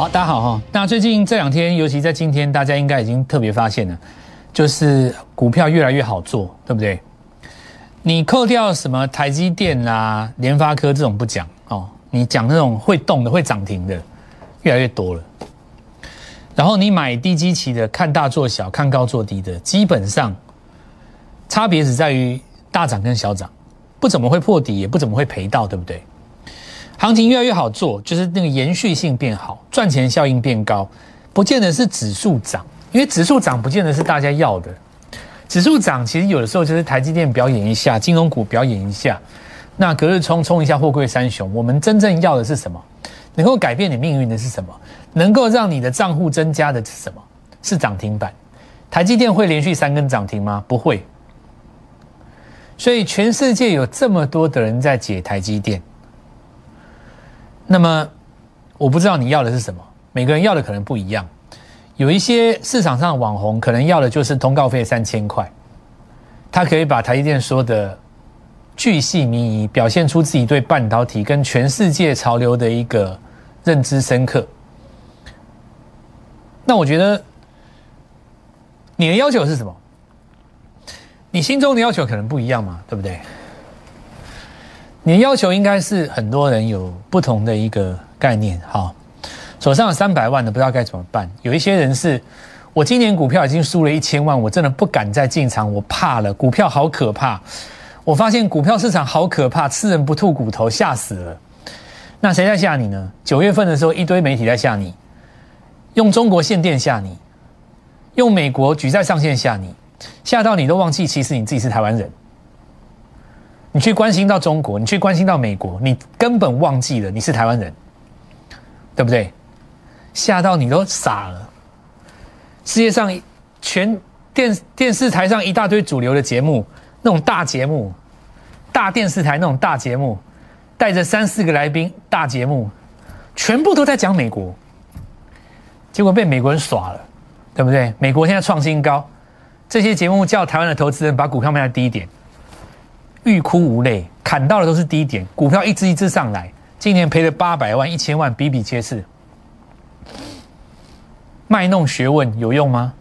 好，大家好哈。那最近这两天，尤其在今天，大家应该已经特别发现了，就是股票越来越好做，对不对？你扣掉什么台积电啦、联发科这种不讲哦，你讲那种会动的、会涨停的，越来越多了。然后你买低基期的，看大做小，看高做低的，基本上差别只在于大涨跟小涨，不怎么会破底，也不怎么会赔到，对不对？行情越来越好做，就是那个延续性变好，赚钱效应变高，不见得是指数涨，因为指数涨不见得是大家要的。指数涨其实有的时候就是台积电表演一下，金融股表演一下，那隔日冲冲一下货柜三雄。我们真正要的是什么？能够改变你命运的是什么？能够让你的账户增加的是什么？是涨停板。台积电会连续三根涨停吗？不会。所以全世界有这么多的人在解台积电。那么，我不知道你要的是什么，每个人要的可能不一样。有一些市场上的网红可能要的就是通告费三千块，他可以把台积电说的巨细靡遗，表现出自己对半导体跟全世界潮流的一个认知深刻。那我觉得你的要求是什么？你心中的要求可能不一样嘛，对不对？你的要求应该是很多人有不同的一个概念，哈，手上有三百万的不知道该怎么办。有一些人是，我今年股票已经输了一千万，我真的不敢再进场，我怕了，股票好可怕。我发现股票市场好可怕，吃人不吐骨头，吓死了。那谁在吓你呢？九月份的时候，一堆媒体在吓你，用中国限电吓你，用美国举债上限吓你，吓到你都忘记，其实你自己是台湾人。你去关心到中国，你去关心到美国，你根本忘记了你是台湾人，对不对？吓到你都傻了。世界上全电电视台上一大堆主流的节目，那种大节目，大电视台那种大节目，带着三四个来宾大节目，全部都在讲美国，结果被美国人耍了，对不对？美国现在创新高，这些节目叫台湾的投资人把股票卖在低点。欲哭无泪，砍到的都是低点，股票一只一只上来，今年赔了八百万、一千万，比比皆是。卖弄学问有用吗？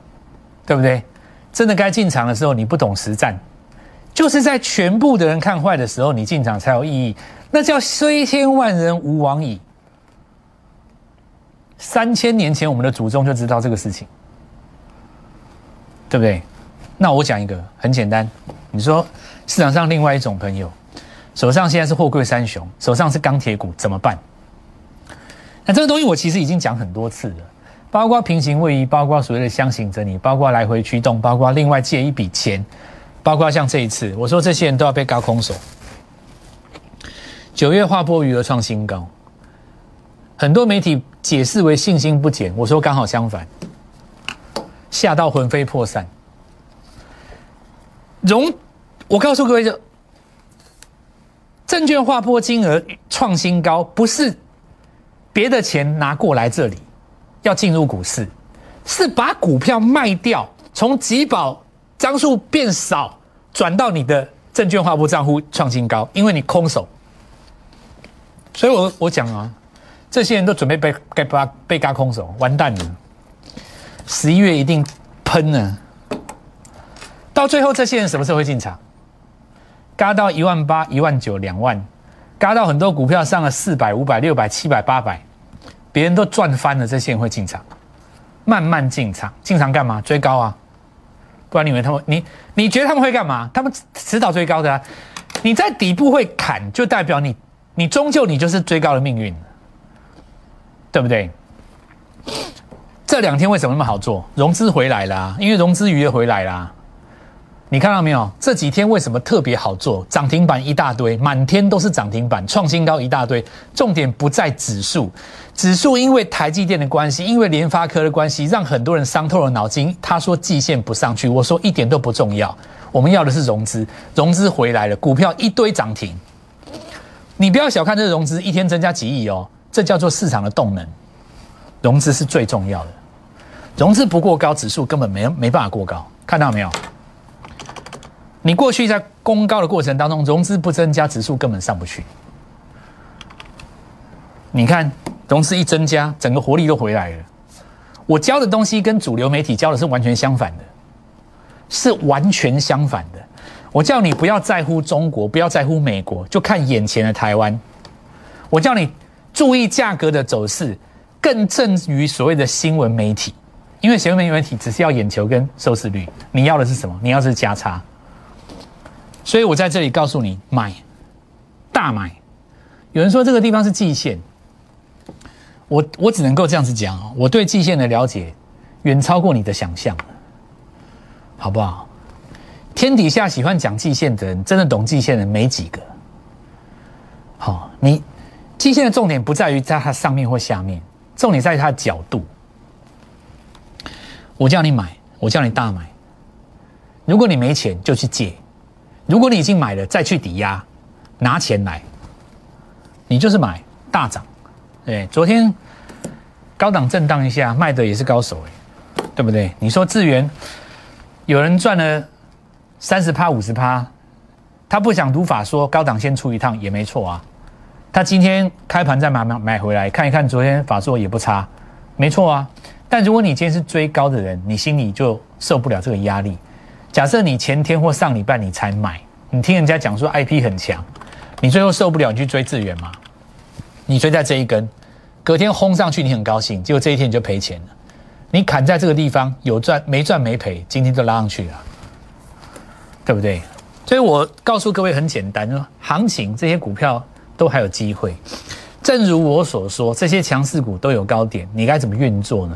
对不对？真的该进场的时候，你不懂实战，就是在全部的人看坏的时候，你进场才有意义。那叫虽千万人吾往矣。三千年前，我们的祖宗就知道这个事情，对不对？那我讲一个很简单，你说。市场上另外一种朋友，手上现在是货柜三雄，手上是钢铁股，怎么办？那这个东西我其实已经讲很多次了，包括平行位移，包括所谓的箱型整理，包括来回驱动，包括另外借一笔钱，包括像这一次，我说这些人都要被高空手。九月划波余额创新高，很多媒体解释为信心不减，我说刚好相反，吓到魂飞魄散，融。我告诉各位，就证券划拨金额创新高，不是别的钱拿过来这里要进入股市，是把股票卖掉，从集保张数变少，转到你的证券划拨账户创新高，因为你空手。所以我我讲啊，这些人都准备被被被被嘎空手，完蛋了，十一月一定喷了。到最后，这些人什么时候会进场？嘎到一万八、一万九、两万，嘎到很多股票上了四百、五百、六百、七百、八百，别人都赚翻了，这些人会进场，慢慢进场，进场干嘛？追高啊！不然你以为他们，你你觉得他们会干嘛？他们迟早追高的啊！你在底部会砍，就代表你，你终究你就是追高的命运，对不对？这两天为什么那么好做？融资回来了，因为融资余额回来啦。你看到没有？这几天为什么特别好做？涨停板一大堆，满天都是涨停板，创新高一大堆。重点不在指数，指数因为台积电的关系，因为联发科的关系，让很多人伤透了脑筋。他说季线不上去，我说一点都不重要。我们要的是融资，融资回来了，股票一堆涨停。你不要小看这融资，一天增加几亿哦，这叫做市场的动能。融资是最重要的，融资不过高，指数根本没没办法过高。看到没有？你过去在攻高的过程当中，融资不增加，指数根本上不去。你看融资一增加，整个活力都回来了。我教的东西跟主流媒体教的是完全相反的，是完全相反的。我叫你不要在乎中国，不要在乎美国，就看眼前的台湾。我叫你注意价格的走势，更正于所谓的新闻媒体，因为新闻媒体只是要眼球跟收视率，你要的是什么？你要的是价差。所以我在这里告诉你，买大买。有人说这个地方是季线，我我只能够这样子讲哦，我对季线的了解远超过你的想象，好不好？天底下喜欢讲季线的人，真的懂季线的人没几个。好，你季线的重点不在于在它上面或下面，重点在于它的角度。我叫你买，我叫你大买。如果你没钱，就去借；如果你已经买了，再去抵押，拿钱来，你就是买大涨。对，昨天高档震荡一下，卖的也是高手哎，对不对？你说智源有人赚了。三十趴五十趴，他不想读法说高档先出一趟也没错啊。他今天开盘再买买买回来看一看，昨天法说也不差，没错啊。但如果你今天是追高的人，你心里就受不了这个压力。假设你前天或上礼拜你才买，你听人家讲说 IP 很强，你最后受不了，你去追资源嘛？你追在这一根，隔天轰上去，你很高兴，结果这一天你就赔钱了。你砍在这个地方有赚没赚没赔，今天就拉上去了。对不对？所以我告诉各位很简单，行情这些股票都还有机会。正如我所说，这些强势股都有高点，你该怎么运作呢？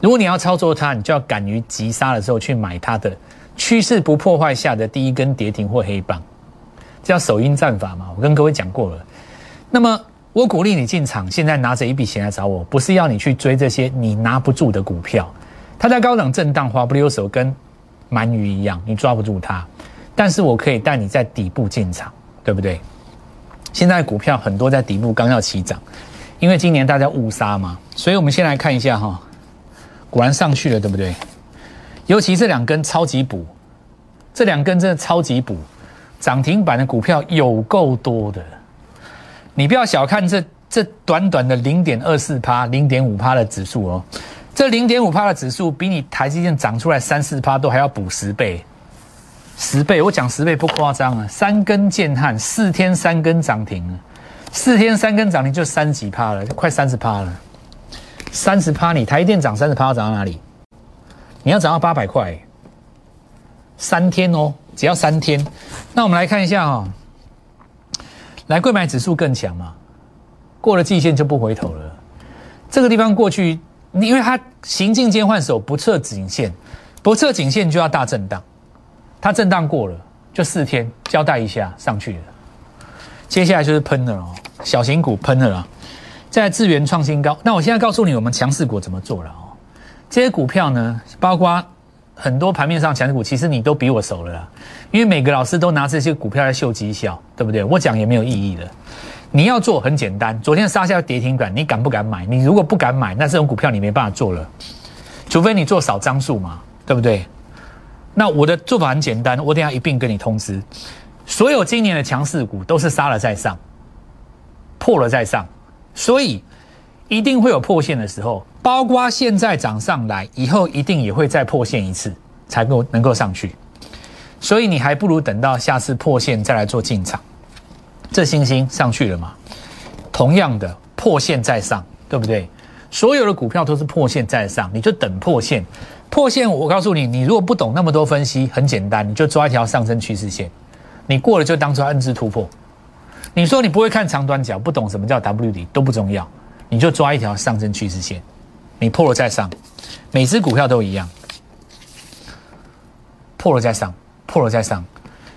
如果你要操作它，你就要敢于急杀的时候去买它的趋势不破坏下的第一根跌停或黑棒，这叫首因战法嘛。我跟各位讲过了。那么我鼓励你进场，现在拿着一笔钱来找我，不是要你去追这些你拿不住的股票。它在高档震荡，滑不溜手，跟鳗鱼一样，你抓不住它。但是我可以带你在底部进场，对不对？现在股票很多在底部刚要起涨，因为今年大家误杀嘛，所以我们先来看一下哈，果然上去了，对不对？尤其这两根超级补，这两根真的超级补，涨停板的股票有够多的。你不要小看这这短短的零点二四趴、零点五趴的指数哦，这零点五趴的指数比你台积电涨出来三四趴都还要补十倍。十倍，我讲十倍不夸张啊！三根剑汉，四天三根涨停了，四天三根涨停就三几趴了，快三十趴了。三十趴，你台电涨三十趴，涨到哪里？你要涨到八百块，三天哦，只要三天。那我们来看一下哈，来贵买指数更强嘛，过了季线就不回头了。这个地方过去，因为它行进间换手，不测颈线，不测颈线就要大震荡。它震荡过了，就四天交代一下上去了，接下来就是喷了哦，小型股喷了啊，在资源创新高。那我现在告诉你，我们强势股怎么做了哦？这些股票呢，包括很多盘面上强势股，其实你都比我熟了啦，因为每个老师都拿这些股票来秀绩效，对不对？我讲也没有意义的。你要做很简单，昨天杀下跌停板，你敢不敢买？你如果不敢买，那这种股票你没办法做了，除非你做少张数嘛，对不对？那我的做法很简单，我等下一并跟你通知，所有今年的强势股都是杀了再上，破了再上，所以一定会有破线的时候，包括现在涨上来以后，一定也会再破线一次，才够能够上去，所以你还不如等到下次破线再来做进场。这星星上去了嘛？同样的破线再上，对不对？所有的股票都是破线再上，你就等破线。破线，我告诉你，你如果不懂那么多分析，很简单，你就抓一条上升趋势线，你过了就当做 N 字突破。你说你不会看长短角，不懂什么叫 W D 都不重要，你就抓一条上升趋势线，你破了再上，每只股票都一样，破了再上，破了再上，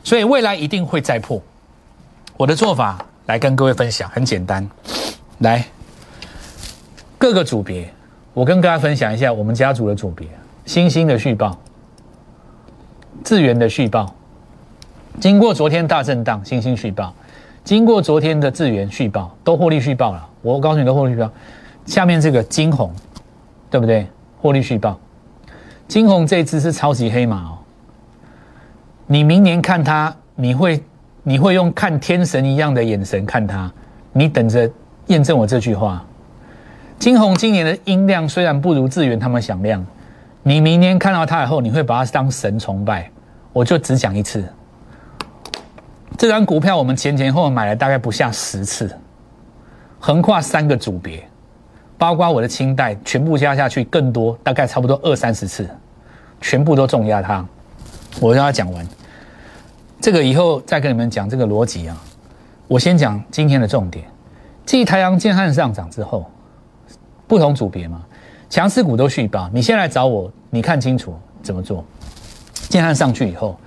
所以未来一定会再破。我的做法来跟各位分享，很简单，来各个组别，我跟大家分享一下我们家族的组别。星星的续报，智源的续报，经过昨天大震荡，星星续报，经过昨天的智源续报，都获利续报了。我告诉你，都获利续报。下面这个金红，对不对？获利续报，金红这只是超级黑马哦。你明年看它，你会你会用看天神一样的眼神看它，你等着验证我这句话。金红今年的音量虽然不如智源他们响亮，你明年看到它以后，你会把它当神崇拜。我就只讲一次，这张股票我们前前后后买了大概不下十次，横跨三个组别，包括我的清代全部加下去更多，大概差不多二三十次，全部都重压它。我让它讲完，这个以后再跟你们讲这个逻辑啊。我先讲今天的重点，继太阳建汉上涨之后。不同组别嘛，强势股都续报。你先来找我，你看清楚怎么做。建汉上去以后，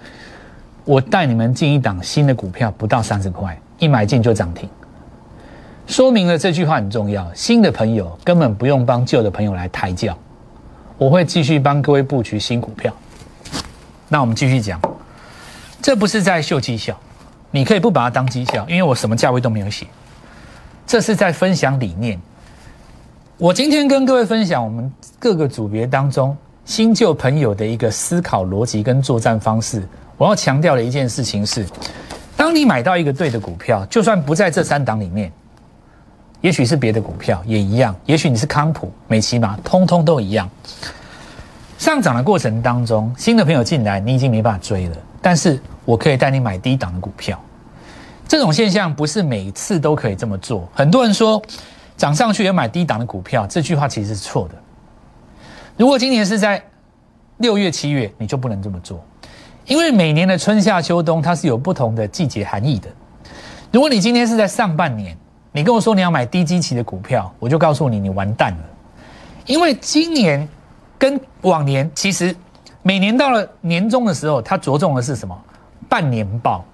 我带你们进一档新的股票，不到三十块，一买进就涨停。说明了这句话很重要。新的朋友根本不用帮旧的朋友来抬轿，我会继续帮各位布局新股票。那我们继续讲，这不是在秀绩效，你可以不把它当绩效，因为我什么价位都没有写。这是在分享理念。我今天跟各位分享我们各个组别当中新旧朋友的一个思考逻辑跟作战方式。我要强调的一件事情是，当你买到一个对的股票，就算不在这三档里面，也许是别的股票也一样，也许你是康普、美琪玛，通通都一样。上涨的过程当中，新的朋友进来，你已经没办法追了。但是我可以带你买低档的股票。这种现象不是每次都可以这么做。很多人说。涨上去要买低档的股票，这句话其实是错的。如果今年是在六月、七月，你就不能这么做，因为每年的春夏秋冬它是有不同的季节含义的。如果你今天是在上半年，你跟我说你要买低基期的股票，我就告诉你，你完蛋了。因为今年跟往年，其实每年到了年终的时候，它着重的是什么？半年报。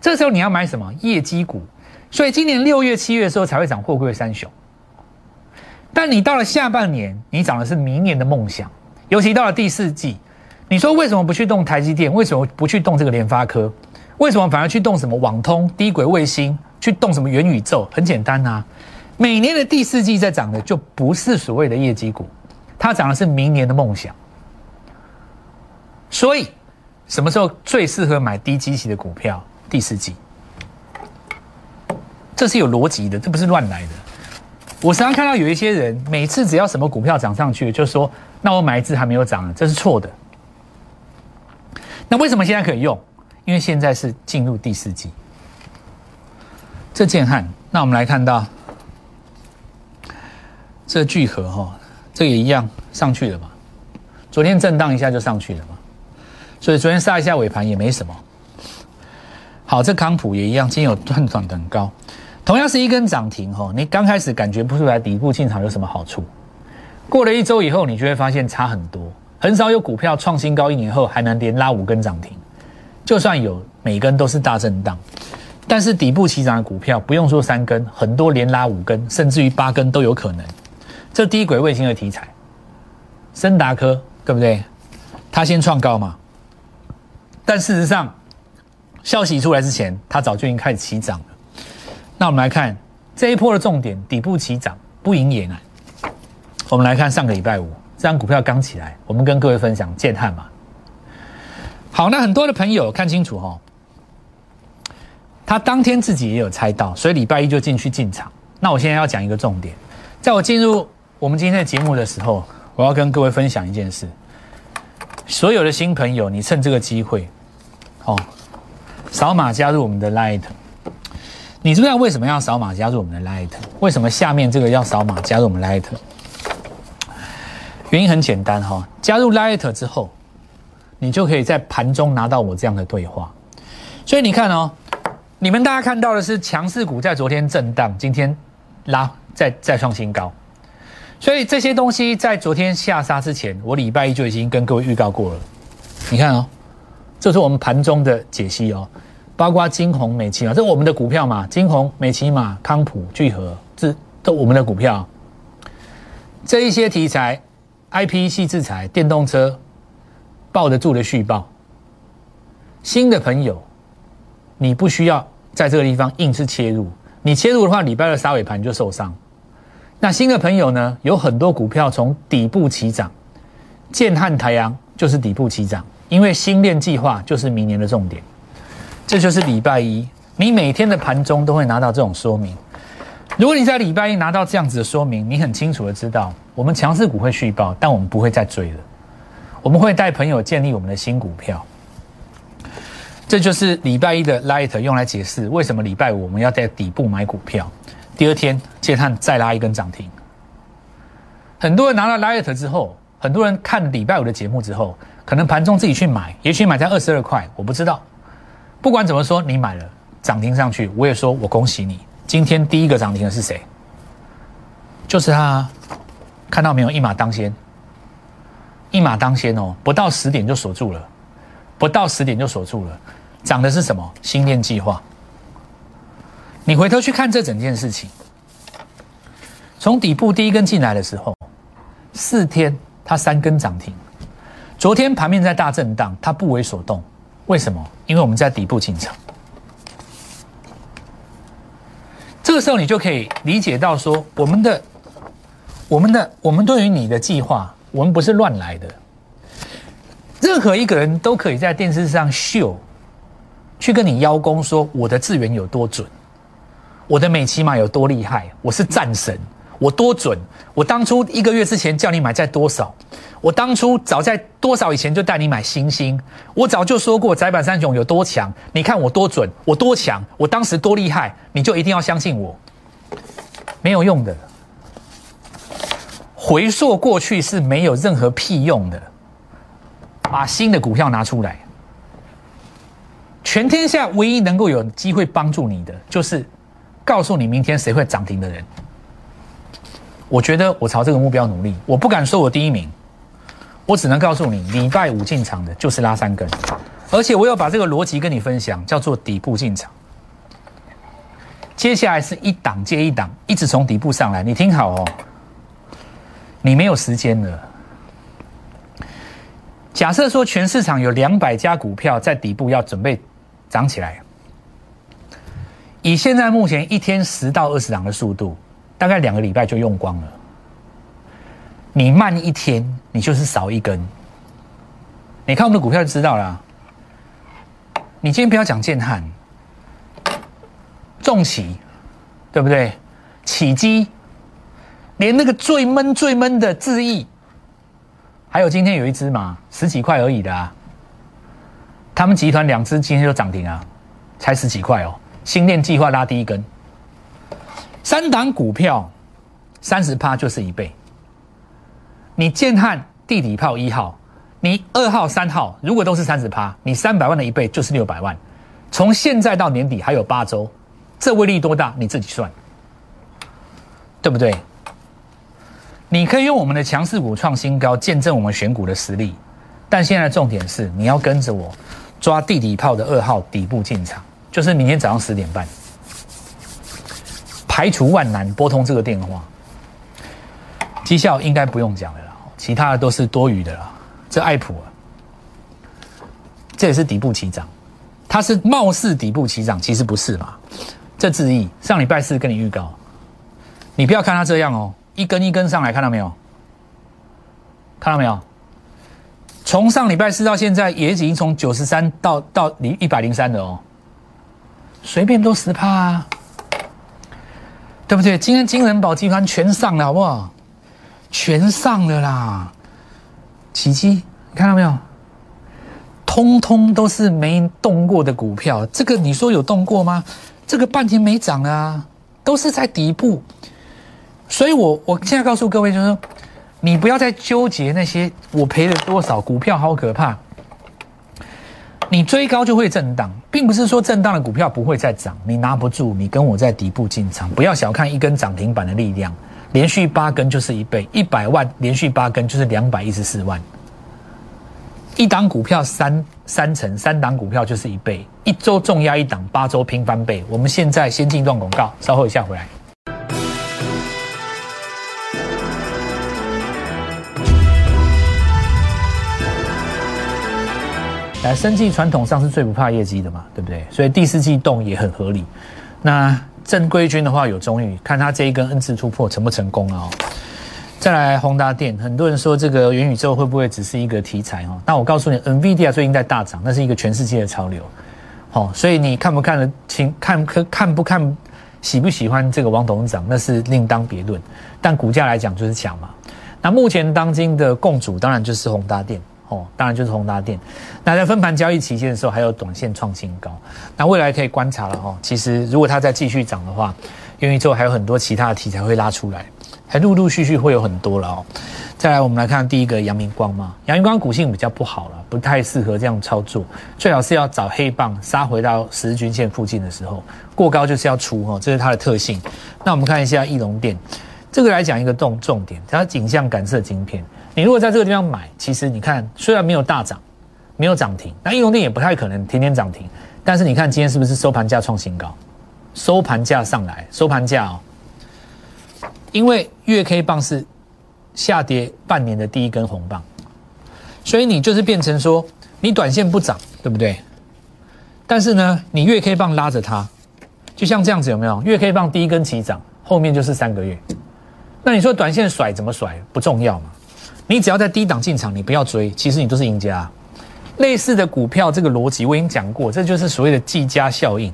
这时候你要买什么？业绩股。所以今年六月、七月的时候才会涨货柜三雄，但你到了下半年，你涨的是明年的梦想。尤其到了第四季，你说为什么不去动台积电？为什么不去动这个联发科？为什么反而去动什么网通、低轨卫星？去动什么元宇宙？很简单啊，每年的第四季在涨的就不是所谓的业绩股，它涨的是明年的梦想。所以什么时候最适合买低基期的股票？第四季。这是有逻辑的，这不是乱来的。我常常看到有一些人，每次只要什么股票涨上去，就说：“那我买一只还没有涨，这是错的。”那为什么现在可以用？因为现在是进入第四季。这建汉，那我们来看到这聚合哈，这也一样上去了嘛？昨天震荡一下就上去了嘛？所以昨天杀一下尾盘也没什么。好，这康普也一样，今天有断转很高。同样是一根涨停哈，你刚开始感觉不出来底部进场有什么好处，过了一周以后，你就会发现差很多。很少有股票创新高一年后还能连拉五根涨停，就算有，每根都是大震荡。但是底部起涨的股票，不用说三根，很多连拉五根，甚至于八根都有可能。这低轨卫星的题材，森达科对不对？它先创高嘛，但事实上，消息出来之前，它早就已经开始起涨了。那我们来看这一波的重点，底部起涨不赢也难。我们来看上个礼拜五，这张股票刚起来，我们跟各位分享建汉嘛。好，那很多的朋友看清楚哈，他当天自己也有猜到，所以礼拜一就进去进场。那我现在要讲一个重点，在我进入我们今天的节目的时候，我要跟各位分享一件事。所有的新朋友，你趁这个机会，哦，扫码加入我们的 Light。你知不知道为什么要扫码加入我们的 Light？为什么下面这个要扫码加入我们 Light？原因很简单哈，加入 Light 之后，你就可以在盘中拿到我这样的对话。所以你看哦，你们大家看到的是强势股在昨天震荡，今天拉再再创新高。所以这些东西在昨天下杀之前，我礼拜一就已经跟各位预告过了。你看哦，这是我们盘中的解析哦。包括金红、美琪嘛，这是我们的股票嘛？金红、美琪嘛、康普、聚合，这都我们的股票。这一些题材，I P 系制裁、电动车，抱得住的续报。新的朋友，你不需要在这个地方硬是切入，你切入的话，礼拜二杀尾盘就受伤。那新的朋友呢？有很多股票从底部起涨，建汉、台阳就是底部起涨，因为新链计划就是明年的重点。这就是礼拜一，你每天的盘中都会拿到这种说明。如果你在礼拜一拿到这样子的说明，你很清楚的知道，我们强势股会续报，但我们不会再追了。我们会带朋友建立我们的新股票。这就是礼拜一的 light 用来解释为什么礼拜五我们要在底部买股票，第二天借探再拉一根涨停。很多人拿了 light 之后，很多人看礼拜五的节目之后，可能盘中自己去买，也许买在二十二块，我不知道。不管怎么说，你买了涨停上去，我也说我恭喜你。今天第一个涨停的是谁？就是他，看到没有？一马当先，一马当先哦！不到十点就锁住了，不到十点就锁住了。涨的是什么？新店计划。你回头去看这整件事情，从底部第一根进来的时候，四天它三根涨停。昨天盘面在大震荡，它不为所动。为什么？因为我们在底部进场。这个时候，你就可以理解到说，我们的、我们的、我们对于你的计划，我们不是乱来的。任何一个人都可以在电视上秀，去跟你邀功说我的资源有多准，我的美骑马有多厉害，我是战神。我多准！我当初一个月之前叫你买在多少？我当初早在多少以前就带你买星星？我早就说过窄板三雄有多强，你看我多准，我多强，我当时多厉害，你就一定要相信我。没有用的，回溯过去是没有任何屁用的。把新的股票拿出来，全天下唯一能够有机会帮助你的，就是告诉你明天谁会涨停的人。我觉得我朝这个目标努力，我不敢说我第一名，我只能告诉你，礼拜五进场的就是拉三根，而且我要把这个逻辑跟你分享，叫做底部进场。接下来是一档接一档，一直从底部上来，你听好哦，你没有时间了。假设说全市场有两百家股票在底部要准备涨起来，以现在目前一天十到二十档的速度。大概两个礼拜就用光了。你慢一天，你就是少一根。你看我们的股票就知道了。你今天不要讲建汉、重企，对不对？起基，连那个最闷最闷的智毅，还有今天有一只嘛，十几块而已的啊。他们集团两只今天就涨停啊，才十几块哦。新店计划拉第一根。三档股票，三十趴就是一倍。你建汉地底炮一号，你二号、三号，如果都是三十趴，你三百万的一倍就是六百万。从现在到年底还有八周，这威力多大？你自己算，对不对？你可以用我们的强势股创新高，见证我们选股的实力。但现在重点是，你要跟着我抓地底炮的二号底部进场，就是明天早上十点半。排除万难拨通这个电话，绩效应该不用讲了啦，其他的都是多余的啦。这爱普啊，这也是底部起涨，它是貌似底部起涨，其实不是嘛？这质疑上礼拜四跟你预告，你不要看它这样哦，一根一根上来看到没有？看到没有？从上礼拜四到现在，也已经从九十三到到零一百零三了哦，随便都十趴啊。对不对？今天金人保集团全上了，好不好？全上了啦！奇迹，你看到没有？通通都是没动过的股票。这个你说有动过吗？这个半天没涨啊，都是在底部。所以我我现在告诉各位，就是说，你不要再纠结那些我赔了多少股票，好可怕。你追高就会震荡，并不是说震荡的股票不会再涨，你拿不住，你跟我在底部进场，不要小看一根涨停板的力量，连续八根就是一倍，一百万连续八根就是两百一十四万，一档股票三三成，三档股票就是一倍，一周重压一档，八周拼翻倍。我们现在先进段广告，稍后一下回来。来，生计传统上是最不怕业绩的嘛，对不对？所以第四季动也很合理。那正规军的话有中裕，看他这一根 N 次突破成不成功啊？再来宏达电，很多人说这个元宇宙会不会只是一个题材哦？那我告诉你，NVIDIA 最近在大涨，那是一个全世界的潮流。好，所以你看不看得清？看可看不看喜不喜欢这个王董事长那是另当别论，但股价来讲就是强嘛。那目前当今的共主当然就是宏达电哦，当然就是宏达电。那在分盘交易期间的时候，还有短线创新高。那未来可以观察了哦。其实如果它再继续涨的话，因为之后还有很多其他的题材会拉出来，还陆陆续续会有很多了哦。再来，我们来看第一个阳明光嘛。阳明光股性比较不好了，不太适合这样操作。最好是要找黑棒杀回到十日均线附近的时候，过高就是要出哦，这是它的特性。那我们看一下翼龙电，这个来讲一个重重点，它景象感测晶片。你如果在这个地方买，其实你看虽然没有大涨，没有涨停，那翼龙电也不太可能天天涨停。但是你看今天是不是收盘价创新高？收盘价上来，收盘价哦，因为月 K 棒是。下跌半年的第一根红棒，所以你就是变成说，你短线不涨，对不对？但是呢，你月 K 棒拉着它，就像这样子，有没有？月 K 棒第一根起涨，后面就是三个月。那你说短线甩怎么甩不重要嘛？你只要在低档进场，你不要追，其实你都是赢家。类似的股票这个逻辑我已经讲过，这就是所谓的计价效应。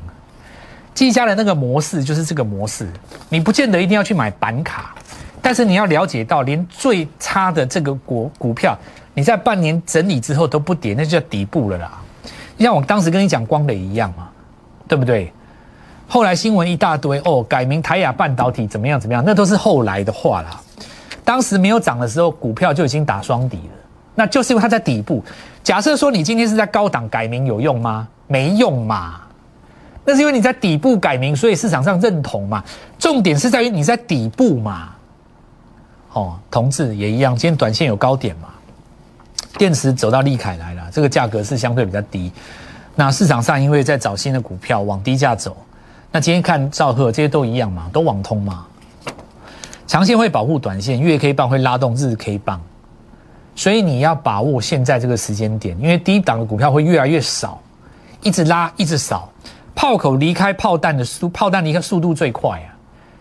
计价的那个模式就是这个模式，你不见得一定要去买板卡。但是你要了解到，连最差的这个股股票，你在半年整理之后都不跌，那就叫底部了啦。像我当时跟你讲光磊一样嘛，对不对？后来新闻一大堆哦，改名台亚半导体怎么样怎么样，那都是后来的话啦。当时没有涨的时候，股票就已经打双底了，那就是因为它在底部。假设说你今天是在高档改名有用吗？没用嘛。那是因为你在底部改名，所以市场上认同嘛。重点是在于你在底部嘛。哦，同志也一样，今天短线有高点嘛？电池走到利凯来了，这个价格是相对比较低。那市场上因为在找新的股票往低价走，那今天看兆赫这些都一样嘛，都网通嘛。长线会保护短线，月 K 棒会拉动日 K 棒，所以你要把握现在这个时间点，因为低档的股票会越来越少，一直拉一直少，炮口离开炮弹的速，炮弹离开速度最快啊。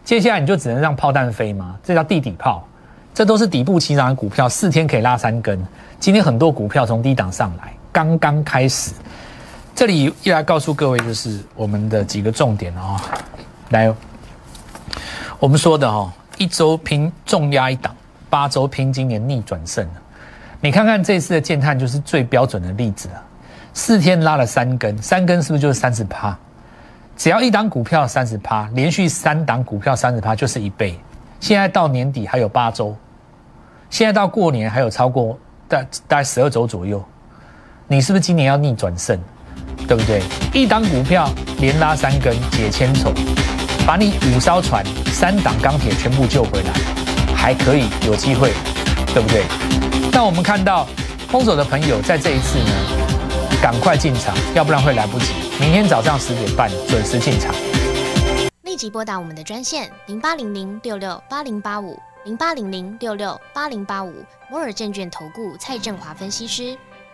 接下来你就只能让炮弹飞吗？这叫地底炮。这都是底部起涨的股票，四天可以拉三根。今天很多股票从低档上来，刚刚开始。这里又来告诉各位，就是我们的几个重点哦。来，我们说的哦，一周拼重压一档，八周拼今年逆转胜你看看这次的建探就是最标准的例子啊。四天拉了三根，三根是不是就是三十趴？只要一档股票三十趴，连续三档股票三十趴，就是一倍。现在到年底还有八周，现在到过年还有超过大大概十二周左右，你是不是今年要逆转胜，对不对？一档股票连拉三根解千愁，把你五艘船三档钢铁全部救回来，还可以有机会，对不对？那我们看到空手的朋友在这一次呢，赶快进场，要不然会来不及。明天早上十点半准时进场。立即拨打我们的专线零八零零六六八零八五零八零零六六八零八五摩尔证券投顾蔡振华分析师。